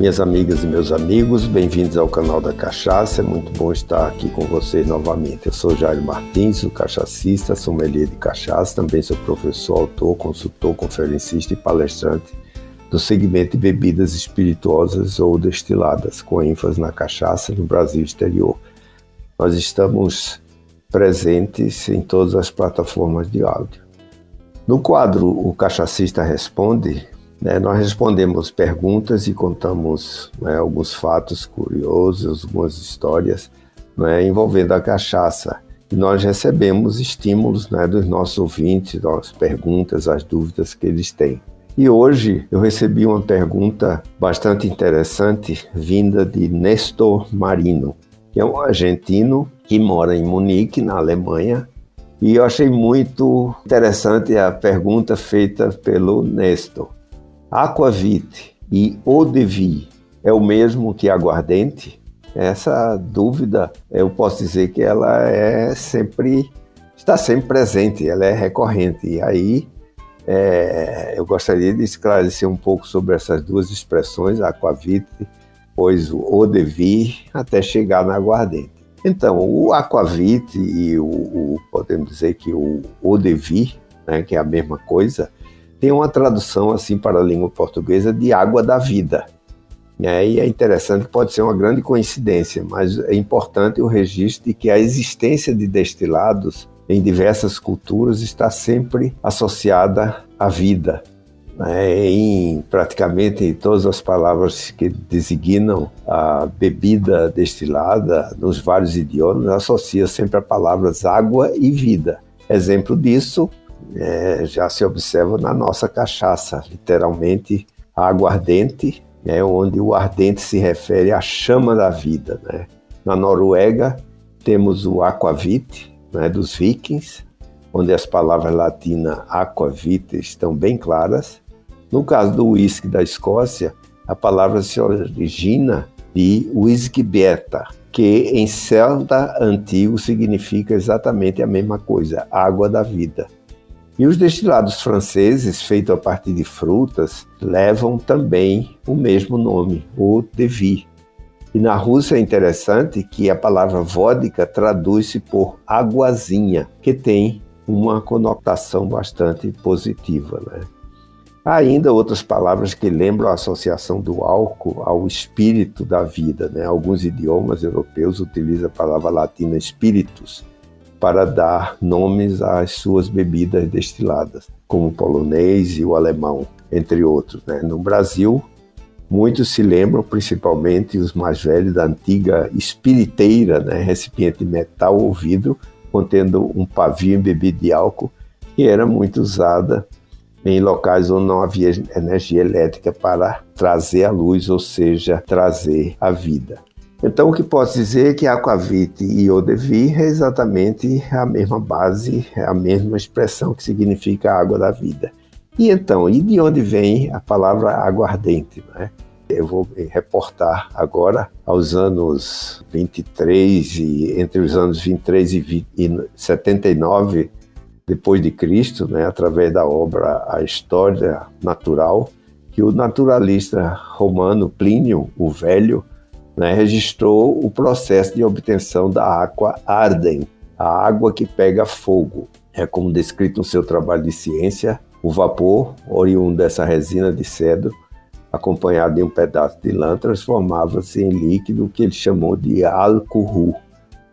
Minhas amigas e meus amigos, bem-vindos ao canal da Cachaça. É muito bom estar aqui com vocês novamente. Eu sou Jair Martins, o cachacista, sommelier de cachaça, também sou professor, autor, consultor, conferencista e palestrante do segmento de bebidas espirituosas ou destiladas, com ênfase na cachaça no Brasil exterior. Nós estamos presentes em todas as plataformas de áudio. No quadro O Cachacista Responde, né, nós respondemos perguntas e contamos né, alguns fatos curiosos, algumas histórias né, envolvendo a cachaça. E nós recebemos estímulos né, dos nossos ouvintes, as perguntas, as dúvidas que eles têm. E hoje eu recebi uma pergunta bastante interessante vinda de Nestor Marino, que é um argentino que mora em Munique, na Alemanha. E eu achei muito interessante a pergunta feita pelo Nestor. Aquavit e Odevi é o mesmo que aguardente? Essa dúvida, eu posso dizer que ela é sempre, está sempre presente, ela é recorrente. E aí é, eu gostaria de esclarecer um pouco sobre essas duas expressões, aquavit, pois o Odevi, até chegar na aguardente. Então, o aquavit e o, o podemos dizer que o Odevi, né, que é a mesma coisa, tem uma tradução assim para a língua portuguesa de água da vida. Né? E é interessante, pode ser uma grande coincidência, mas é importante o registro de que a existência de destilados em diversas culturas está sempre associada à vida. Né? Em praticamente todas as palavras que designam a bebida destilada, nos vários idiomas, associa sempre a palavras água e vida. Exemplo disso é, já se observa na nossa cachaça, literalmente água ardente, né, onde o ardente se refere à chama da vida. Né? Na Noruega temos o aquavit, né, dos vikings, onde as palavras latinas aquavit estão bem claras. No caso do whisky da Escócia, a palavra se origina de whisky beta, que em celta antigo significa exatamente a mesma coisa, água da vida. E os destilados franceses, feitos a partir de frutas, levam também o mesmo nome, o Devi. E na Rússia é interessante que a palavra vodka traduz-se por aguazinha, que tem uma conotação bastante positiva. Né? Há ainda outras palavras que lembram a associação do álcool ao espírito da vida. Né? Alguns idiomas europeus utilizam a palavra latina spiritus, para dar nomes às suas bebidas destiladas, como o polonês e o alemão, entre outros. Né? No Brasil, muitos se lembram, principalmente os mais velhos, da antiga espiriteira, né? recipiente de metal ou vidro, contendo um pavio embebido de álcool, que era muito usada em locais onde não havia energia elétrica para trazer a luz, ou seja, trazer a vida. Então, o que posso dizer é que aquavit e eau-de-vie é exatamente a mesma base, é a mesma expressão que significa água da vida. E então, e de onde vem a palavra aguardente? Né? Eu vou reportar agora aos anos 23 e entre os anos 23 e, 20, e 79 depois de Cristo, né, através da obra A História Natural, que o naturalista romano Plínio o Velho né, registrou o processo de obtenção da água ardem, a água que pega fogo. É como descrito no seu trabalho de ciência, o vapor, oriundo dessa resina de cedro, acompanhado de um pedaço de lã, transformava-se em líquido que ele chamou de álcool.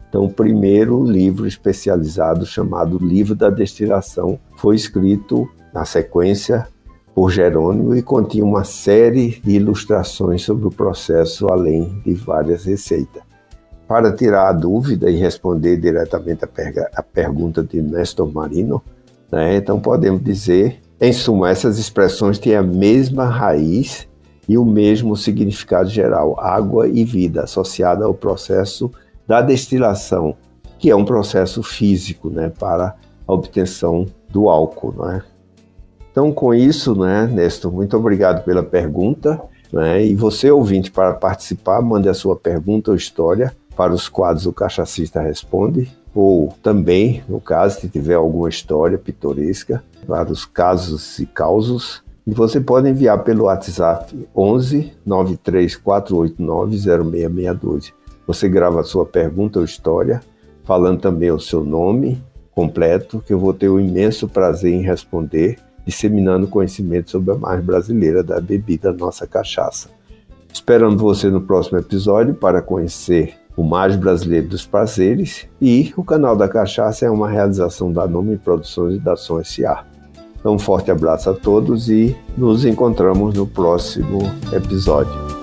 Então, o primeiro livro especializado, chamado Livro da Destilação, foi escrito na sequência por Jerônimo e continha uma série de ilustrações sobre o processo, além de várias receitas. Para tirar a dúvida e responder diretamente a, per a pergunta de Nestor Marino, né, então podemos dizer, em suma, essas expressões têm a mesma raiz e o mesmo significado geral, água e vida, associada ao processo da destilação, que é um processo físico né, para a obtenção do álcool. Não é? Então, com isso, né, Nestor, muito obrigado pela pergunta. Né, e você, ouvinte, para participar, mande a sua pergunta ou história para os quadros O Cachacista Responde, ou também, no caso, se tiver alguma história pitoresca, para os casos e causos, E você pode enviar pelo WhatsApp 11 93489 0662. Você grava a sua pergunta ou história, falando também o seu nome completo, que eu vou ter o imenso prazer em responder, disseminando conhecimento sobre a mais brasileira da bebida, nossa cachaça. Esperando você no próximo episódio para conhecer o mais brasileiro dos prazeres e o canal da Cachaça é uma realização da Nome Produções e da Som S.A. Então, um forte abraço a todos e nos encontramos no próximo episódio.